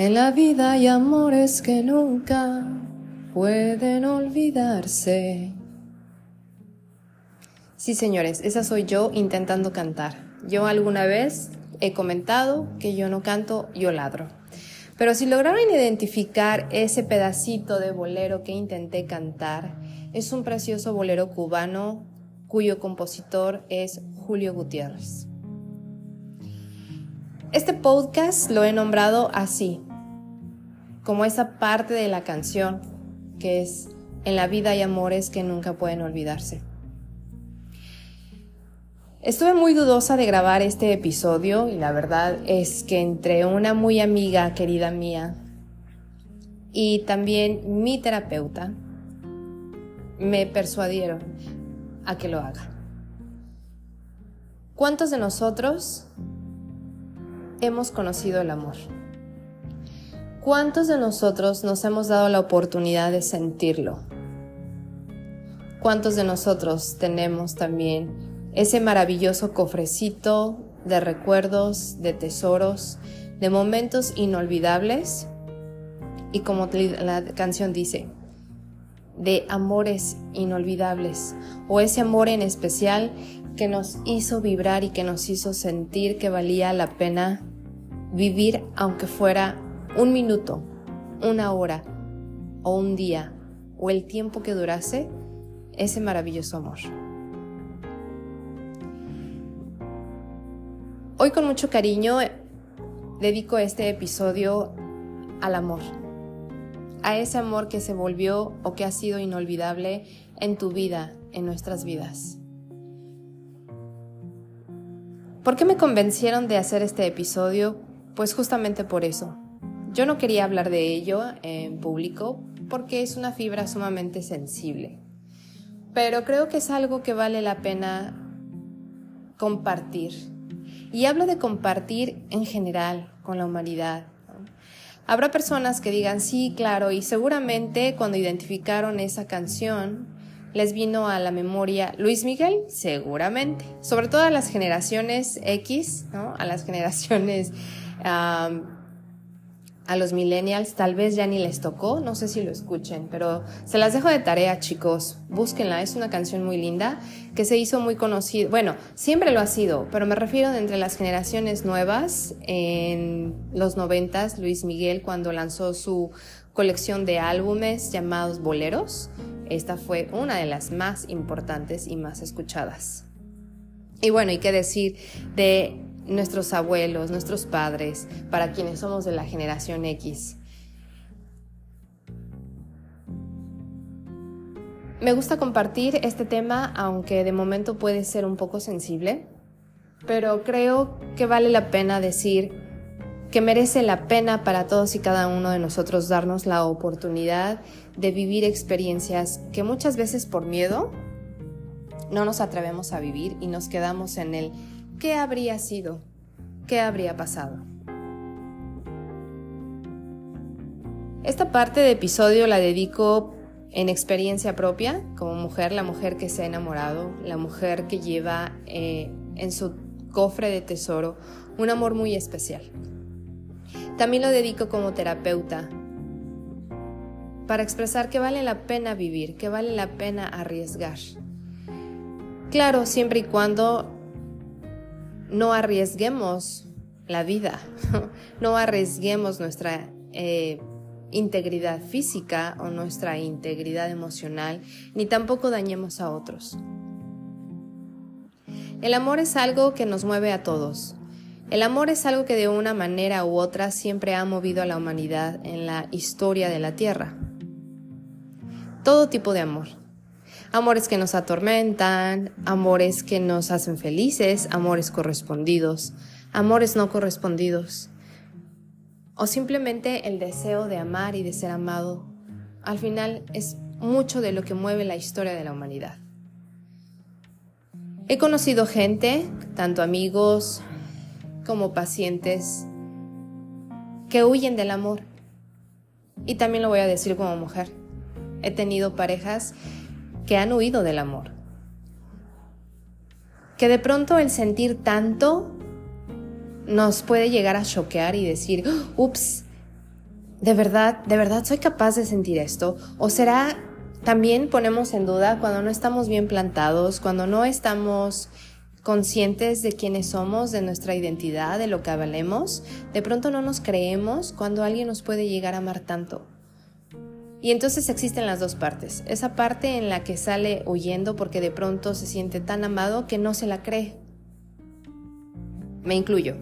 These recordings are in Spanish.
En la vida hay amores que nunca pueden olvidarse. Sí, señores, esa soy yo intentando cantar. Yo alguna vez he comentado que yo no canto, yo ladro. Pero si lograron identificar ese pedacito de bolero que intenté cantar, es un precioso bolero cubano cuyo compositor es Julio Gutiérrez. Este podcast lo he nombrado así, como esa parte de la canción que es En la vida hay amores que nunca pueden olvidarse. Estuve muy dudosa de grabar este episodio y la verdad es que entre una muy amiga querida mía y también mi terapeuta me persuadieron a que lo haga. ¿Cuántos de nosotros hemos conocido el amor? ¿Cuántos de nosotros nos hemos dado la oportunidad de sentirlo? ¿Cuántos de nosotros tenemos también ese maravilloso cofrecito de recuerdos, de tesoros, de momentos inolvidables? Y como la canción dice, de amores inolvidables o ese amor en especial que nos hizo vibrar y que nos hizo sentir que valía la pena vivir aunque fuera un minuto, una hora o un día o el tiempo que durase ese maravilloso amor. Hoy con mucho cariño dedico este episodio al amor, a ese amor que se volvió o que ha sido inolvidable en tu vida, en nuestras vidas. ¿Por qué me convencieron de hacer este episodio? Pues justamente por eso, yo no quería hablar de ello en público porque es una fibra sumamente sensible, pero creo que es algo que vale la pena compartir. Y hablo de compartir en general con la humanidad. Habrá personas que digan, sí, claro, y seguramente cuando identificaron esa canción, les vino a la memoria Luis Miguel, seguramente, sobre todo a las generaciones X, ¿no? a las generaciones a los millennials tal vez ya ni les tocó, no sé si lo escuchen, pero se las dejo de tarea chicos, búsquenla, es una canción muy linda que se hizo muy conocida, bueno, siempre lo ha sido, pero me refiero de entre las generaciones nuevas, en los noventas, Luis Miguel cuando lanzó su colección de álbumes llamados Boleros, esta fue una de las más importantes y más escuchadas. Y bueno, hay que decir de nuestros abuelos, nuestros padres, para quienes somos de la generación X. Me gusta compartir este tema, aunque de momento puede ser un poco sensible, pero creo que vale la pena decir que merece la pena para todos y cada uno de nosotros darnos la oportunidad de vivir experiencias que muchas veces por miedo no nos atrevemos a vivir y nos quedamos en el ¿qué habría sido? ¿Qué habría pasado? Esta parte de episodio la dedico en experiencia propia, como mujer, la mujer que se ha enamorado, la mujer que lleva eh, en su cofre de tesoro un amor muy especial. También lo dedico como terapeuta, para expresar que vale la pena vivir, que vale la pena arriesgar. Claro, siempre y cuando no arriesguemos la vida, no arriesguemos nuestra eh, integridad física o nuestra integridad emocional, ni tampoco dañemos a otros. El amor es algo que nos mueve a todos. El amor es algo que de una manera u otra siempre ha movido a la humanidad en la historia de la Tierra. Todo tipo de amor amores que nos atormentan, amores que nos hacen felices, amores correspondidos, amores no correspondidos, o simplemente el deseo de amar y de ser amado, al final es mucho de lo que mueve la historia de la humanidad. He conocido gente, tanto amigos como pacientes, que huyen del amor. Y también lo voy a decir como mujer. He tenido parejas que han huido del amor. Que de pronto el sentir tanto nos puede llegar a choquear y decir, ups, ¿de verdad, de verdad soy capaz de sentir esto? ¿O será también ponemos en duda cuando no estamos bien plantados, cuando no estamos conscientes de quiénes somos, de nuestra identidad, de lo que valemos, de pronto no nos creemos cuando alguien nos puede llegar a amar tanto. Y entonces existen las dos partes. Esa parte en la que sale huyendo porque de pronto se siente tan amado que no se la cree. Me incluyo.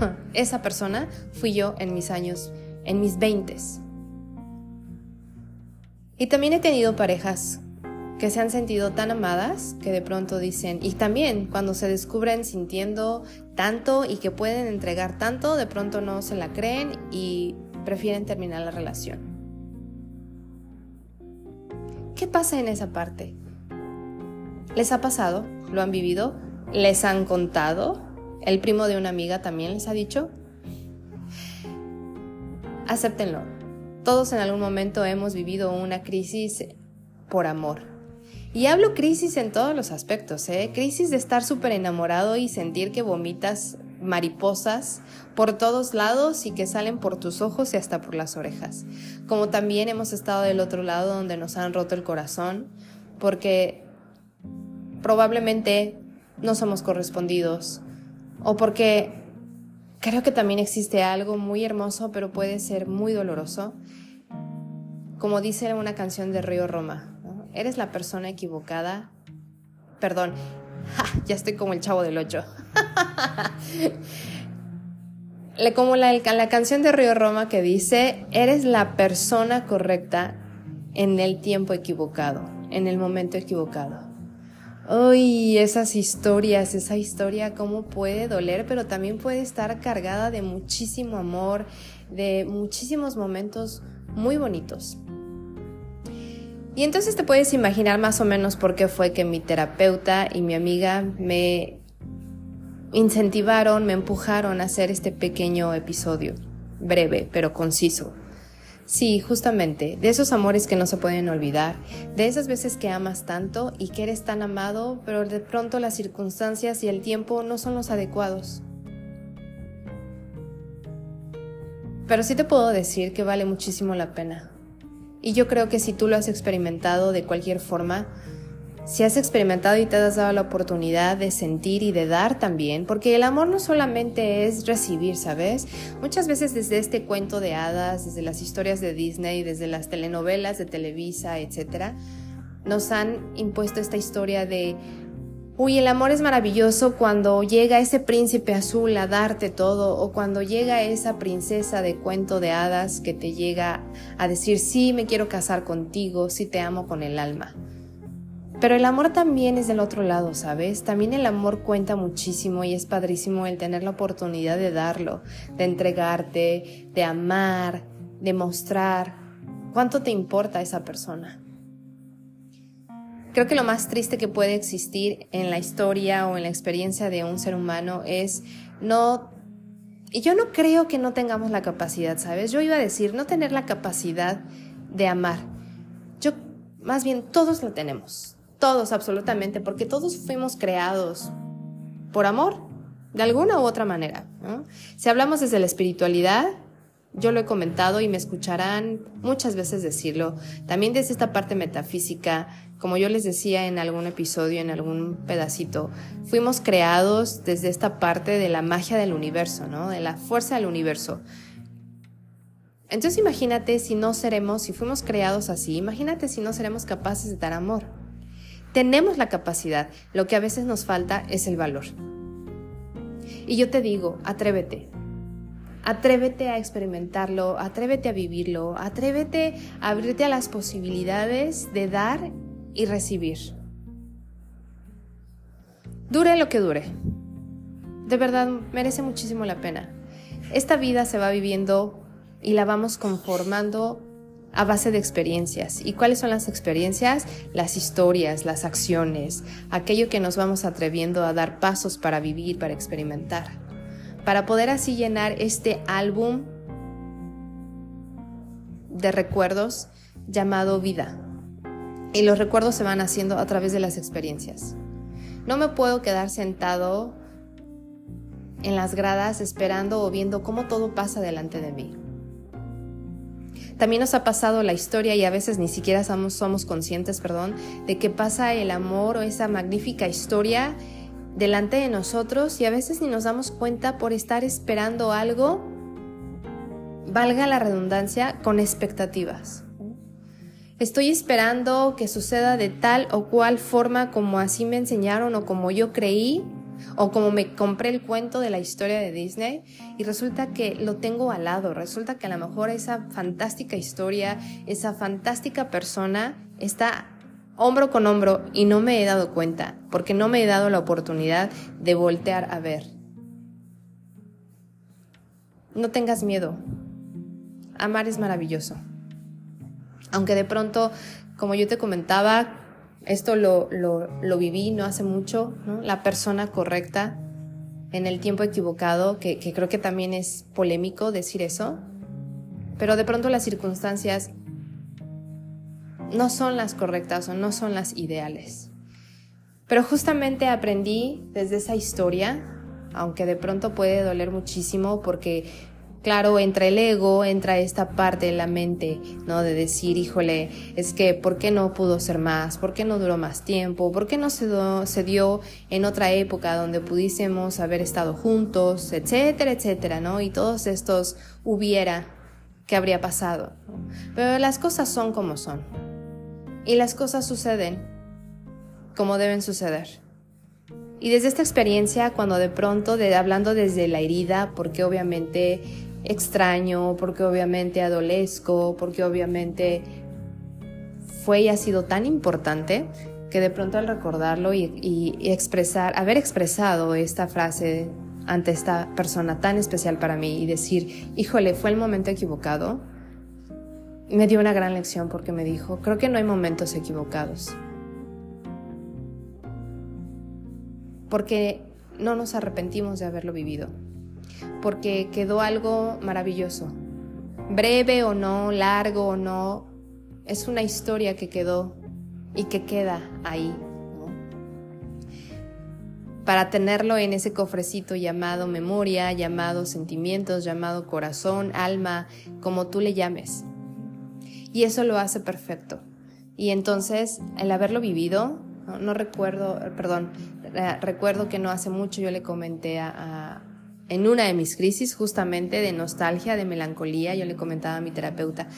Esa persona fui yo en mis años, en mis veintes. Y también he tenido parejas que se han sentido tan amadas que de pronto dicen, y también cuando se descubren sintiendo tanto y que pueden entregar tanto, de pronto no se la creen y prefieren terminar la relación. ¿Qué pasa en esa parte? ¿Les ha pasado? ¿Lo han vivido? ¿Les han contado? ¿El primo de una amiga también les ha dicho? Acéptenlo. Todos en algún momento hemos vivido una crisis por amor. Y hablo crisis en todos los aspectos, ¿eh? Crisis de estar súper enamorado y sentir que vomitas mariposas por todos lados y que salen por tus ojos y hasta por las orejas. Como también hemos estado del otro lado donde nos han roto el corazón porque probablemente no somos correspondidos o porque creo que también existe algo muy hermoso pero puede ser muy doloroso. Como dice una canción de Río Roma, eres la persona equivocada. Perdón, ya estoy como el chavo del 8. Como la, la canción de Río Roma que dice, eres la persona correcta en el tiempo equivocado, en el momento equivocado. Uy, esas historias, esa historia, cómo puede doler, pero también puede estar cargada de muchísimo amor, de muchísimos momentos muy bonitos. Y entonces te puedes imaginar más o menos por qué fue que mi terapeuta y mi amiga me incentivaron, me empujaron a hacer este pequeño episodio, breve pero conciso. Sí, justamente, de esos amores que no se pueden olvidar, de esas veces que amas tanto y que eres tan amado, pero de pronto las circunstancias y el tiempo no son los adecuados. Pero sí te puedo decir que vale muchísimo la pena. Y yo creo que si tú lo has experimentado de cualquier forma, si has experimentado y te has dado la oportunidad de sentir y de dar también, porque el amor no solamente es recibir, ¿sabes? Muchas veces desde este cuento de hadas, desde las historias de Disney, desde las telenovelas de Televisa, etc., nos han impuesto esta historia de Uy, el amor es maravilloso cuando llega ese príncipe azul a darte todo o cuando llega esa princesa de cuento de hadas que te llega a decir sí, me quiero casar contigo, sí te amo con el alma. Pero el amor también es del otro lado, ¿sabes? También el amor cuenta muchísimo y es padrísimo el tener la oportunidad de darlo, de entregarte, de amar, de mostrar cuánto te importa esa persona. Creo que lo más triste que puede existir en la historia o en la experiencia de un ser humano es no... Y yo no creo que no tengamos la capacidad, ¿sabes? Yo iba a decir, no tener la capacidad de amar. Yo, más bien, todos la tenemos. Todos, absolutamente, porque todos fuimos creados por amor, de alguna u otra manera. Si hablamos desde la espiritualidad, yo lo he comentado y me escucharán muchas veces decirlo. También desde esta parte metafísica, como yo les decía en algún episodio, en algún pedacito, fuimos creados desde esta parte de la magia del universo, ¿no? De la fuerza del universo. Entonces imagínate si no seremos, si fuimos creados así, imagínate si no seremos capaces de dar amor. Tenemos la capacidad, lo que a veces nos falta es el valor. Y yo te digo, atrévete, Atrévete a experimentarlo, atrévete a vivirlo, atrévete a abrirte a las posibilidades de dar y recibir. Dure lo que dure. De verdad, merece muchísimo la pena. Esta vida se va viviendo y la vamos conformando a base de experiencias. ¿Y cuáles son las experiencias? Las historias, las acciones, aquello que nos vamos atreviendo a dar pasos para vivir, para experimentar para poder así llenar este álbum de recuerdos llamado vida. Y los recuerdos se van haciendo a través de las experiencias. No me puedo quedar sentado en las gradas esperando o viendo cómo todo pasa delante de mí. También nos ha pasado la historia y a veces ni siquiera somos, conscientes, perdón, de que pasa el amor o esa magnífica historia delante de nosotros y a veces ni nos damos cuenta por estar esperando algo, valga la redundancia, con expectativas. Estoy esperando que suceda de tal o cual forma como así me enseñaron o como yo creí o como me compré el cuento de la historia de Disney y resulta que lo tengo al lado, resulta que a lo mejor esa fantástica historia, esa fantástica persona está hombro con hombro y no me he dado cuenta porque no me he dado la oportunidad de voltear a ver. No tengas miedo. Amar es maravilloso. Aunque de pronto, como yo te comentaba, esto lo, lo, viví no hace mucho, la persona correcta en el tiempo equivocado, que, que creo que también es polémico decir eso, pero de pronto las circunstancias no son las correctas o no son las ideales. Pero justamente aprendí desde esa historia, aunque de pronto puede doler muchísimo porque Claro, entra el ego, entra esta parte de la mente, ¿no? De decir, híjole, es que, ¿por qué no pudo ser más? ¿Por qué no duró más tiempo? ¿Por qué no se, dio en otra época donde pudiésemos haber estado juntos, etcétera, etcétera, ¿no? Y todos estos hubiera que habría pasado. Pero las cosas son como son. Y las cosas suceden como deben suceder. Y desde esta experiencia, cuando de pronto, hablando desde la herida, porque obviamente extraño, porque obviamente adolesco, porque obviamente fue y ha sido tan importante que de pronto al recordarlo y, expresar, haber expresado esta frase ante esta persona tan especial para mí y decir, híjole, fue el momento equivocado, me dio una gran lección porque me dijo, creo que no hay momentos equivocados. Porque no nos arrepentimos de haberlo vivido porque quedó algo maravilloso. Breve o no, largo o no, es una historia que quedó y que queda ahí. Para tenerlo en ese cofrecito llamado memoria, llamado sentimientos, llamado corazón, alma, como tú le llames. Y eso lo hace perfecto. Y entonces, el haberlo vivido, no, recuerdo, perdón, recuerdo que no hace mucho yo le comenté a en una de mis crisis justamente de nostalgia, de melancolía, yo le comentaba a mi terapeuta,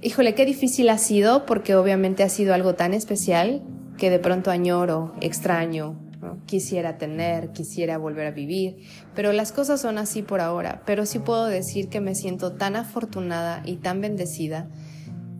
híjole, qué difícil ha sido porque obviamente ha sido algo tan especial que de pronto añoro, extraño, quisiera tener, quisiera volver a vivir, pero las cosas son así por ahora, pero sí puedo decir que me siento tan afortunada y tan bendecida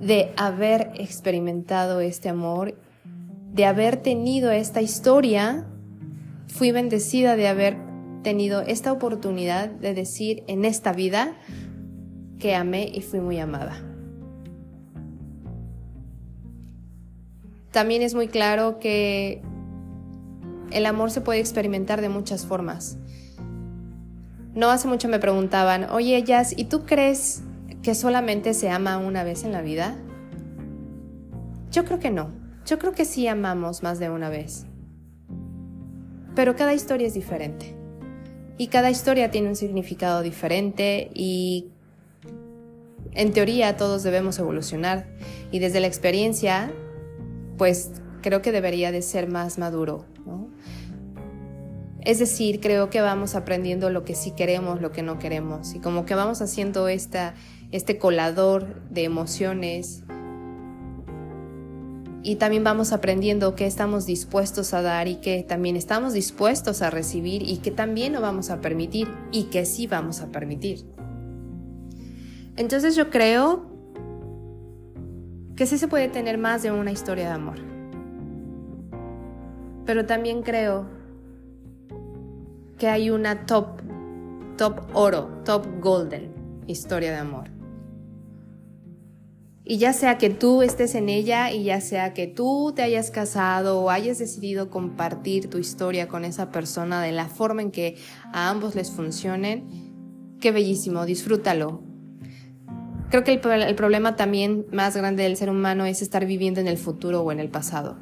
de haber experimentado este amor, de haber tenido esta historia, fui bendecida de haber tenido esta oportunidad de decir en esta vida que amé y fui muy amada. También es muy claro que el amor se puede experimentar de muchas formas. No hace mucho me preguntaban, oye Jazz, ¿y tú crees que solamente se ama una vez en la vida? Yo creo que no. Yo creo que sí amamos más de una vez. Pero cada historia es diferente y cada historia tiene un significado diferente y en teoría todos debemos evolucionar y desde la experiencia pues creo que debería de ser más maduro. Es decir, creo que vamos aprendiendo lo que sí queremos, lo que no queremos y como que vamos haciendo esta, este colador de emociones y también vamos aprendiendo qué estamos dispuestos a dar y qué también estamos dispuestos a recibir y qué también no vamos a permitir y qué sí vamos a permitir. Entonces yo creo que sí se puede tener más de una historia de amor. Pero también creo que hay una top, top oro, top golden historia de amor. Y ya sea que tú estés en ella y ya sea que tú te hayas casado o hayas decidido compartir tu historia con esa persona de la forma en que a ambos les funcionen, qué bellísimo, disfrútalo. Creo que el, problema también más grande del ser humano es estar viviendo en el futuro o en el pasado.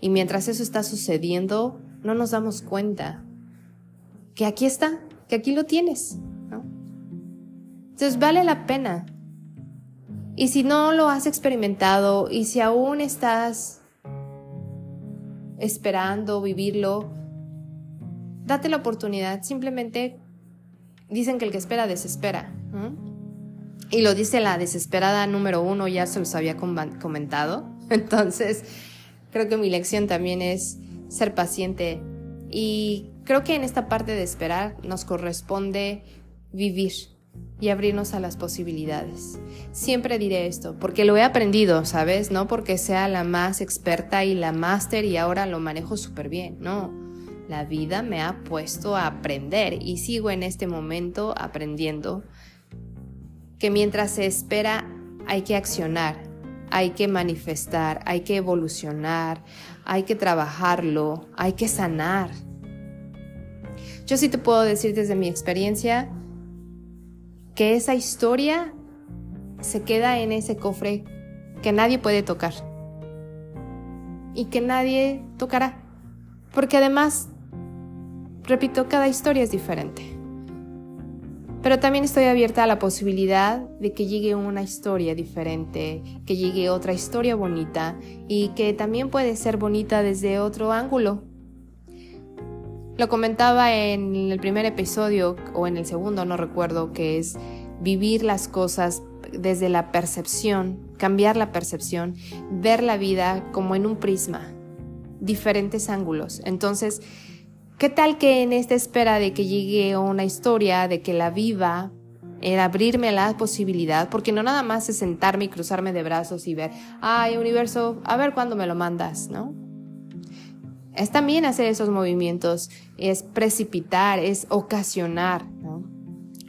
Y mientras eso está sucediendo, no nos damos cuenta que aquí está, que aquí lo tienes. ¿no? Entonces vale la pena Y si no lo has experimentado y si aún estás esperando vivirlo, date la oportunidad. Simplemente dicen que el que espera desespera. Y lo dice la desesperada número uno, ya se los había comentado. Entonces, creo que mi lección también es ser paciente. Y creo que en esta parte de esperar nos corresponde vivir y abrirnos a las posibilidades. Siempre diré esto, porque lo he aprendido, ¿sabes? No porque sea la más experta y la máster y ahora lo manejo súper bien, no. La vida me ha puesto a aprender y sigo en este momento aprendiendo que mientras se espera hay que accionar, hay que manifestar, hay que evolucionar, hay que trabajarlo, hay que sanar. Yo sí te puedo decir desde mi experiencia que esa historia se queda en ese cofre que nadie puede tocar y que nadie tocará. Porque además, repito, cada historia es diferente. Pero también estoy abierta a la posibilidad de que llegue una historia diferente, que llegue otra historia bonita y que también puede ser bonita desde otro ángulo. Lo comentaba en el primer episodio o en el segundo, no recuerdo, que es vivir las cosas desde la percepción, cambiar la percepción, ver la vida como en un prisma, diferentes ángulos. Entonces, ¿Qué tal que en esta espera de que llegue una historia, de que la viva, el abrirme la posibilidad, porque no nada más es sentarme y cruzarme de brazos y ver, ay, universo, a ver cuándo me lo mandas, ¿no? Es también hacer esos movimientos, es precipitar, es ocasionar, ¿no?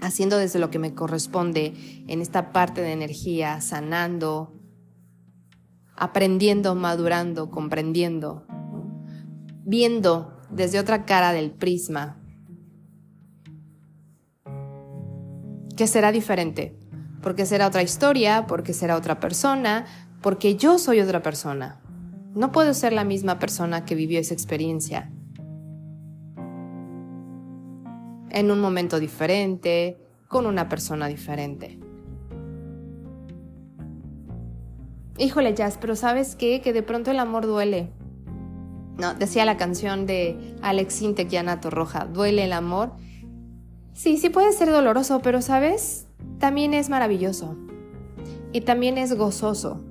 Haciendo desde lo que me corresponde en esta parte de energía, sanando, aprendiendo, madurando, comprendiendo, viendo desde otra cara del prisma, que será diferente, porque será otra historia, porque será otra persona, porque yo soy otra persona. No puedo ser la misma persona que vivió esa experiencia. En un momento diferente, con una persona diferente. Híjole, Jazz, pero ¿sabes qué? Que de pronto el amor duele. No, decía la canción de Alex Sintek y Ana Torroja, ¿duele el amor? Sí, sí puede ser doloroso, pero ¿sabes? También es maravilloso. Y también es gozoso.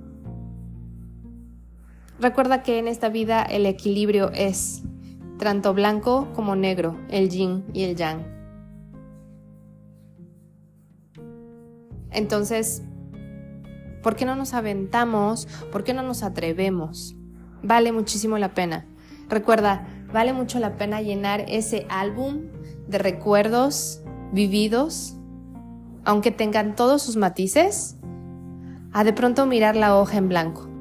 Recuerda que en esta vida el equilibrio es tanto blanco como negro, el yin y el yang. Entonces, ¿por qué no nos aventamos? ¿Por qué no nos atrevemos? Vale muchísimo la pena. Recuerda, vale mucho la pena llenar ese álbum de recuerdos vividos, aunque tengan todos sus matices, a de pronto mirar la hoja en blanco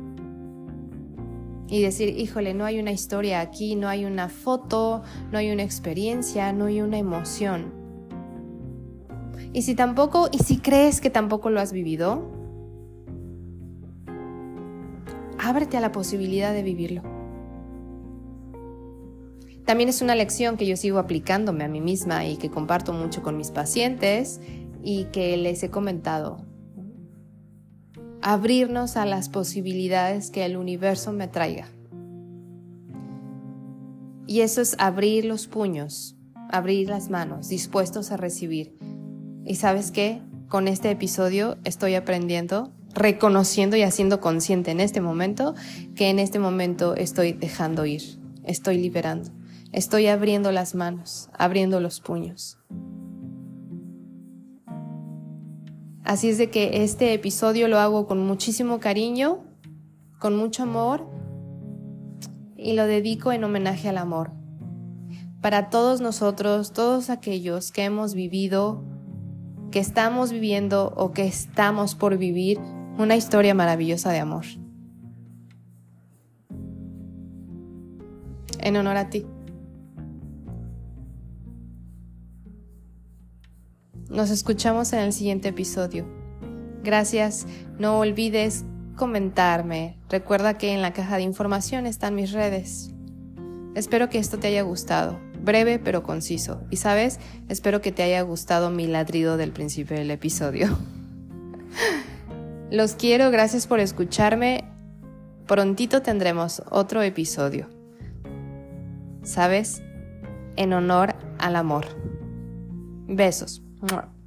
y decir, híjole, no hay una historia aquí, no hay una foto, no hay una experiencia, no hay una emoción. Y si tampoco, y si crees que tampoco lo has vivido, ábrete a la posibilidad de vivirlo. También es una lección que yo sigo aplicándome a mí misma y que comparto mucho con mis pacientes y que les he comentado. Abrirnos a las posibilidades que el universo me traiga. Y eso es abrir los puños, abrir las manos, dispuestos a recibir. Y sabes qué? Con este episodio estoy aprendiendo, reconociendo y haciendo consciente en este momento que en este momento estoy dejando ir, estoy liberando. Estoy abriendo las manos, abriendo los puños. Así es de que este episodio lo hago con muchísimo cariño, con mucho amor y lo dedico en homenaje al amor. Para todos nosotros, todos aquellos que hemos vivido, que estamos viviendo o que estamos por vivir una historia maravillosa de amor. En honor a ti. Nos escuchamos en el siguiente episodio. Gracias, no olvides comentarme. Recuerda que en la caja de información están mis redes. Espero que esto te haya gustado, breve pero conciso. Y sabes, espero que te haya gustado mi ladrido del principio del episodio. Los quiero, gracias por escucharme. Prontito tendremos otro episodio. ¿Sabes? En honor al amor. Besos. Mwah.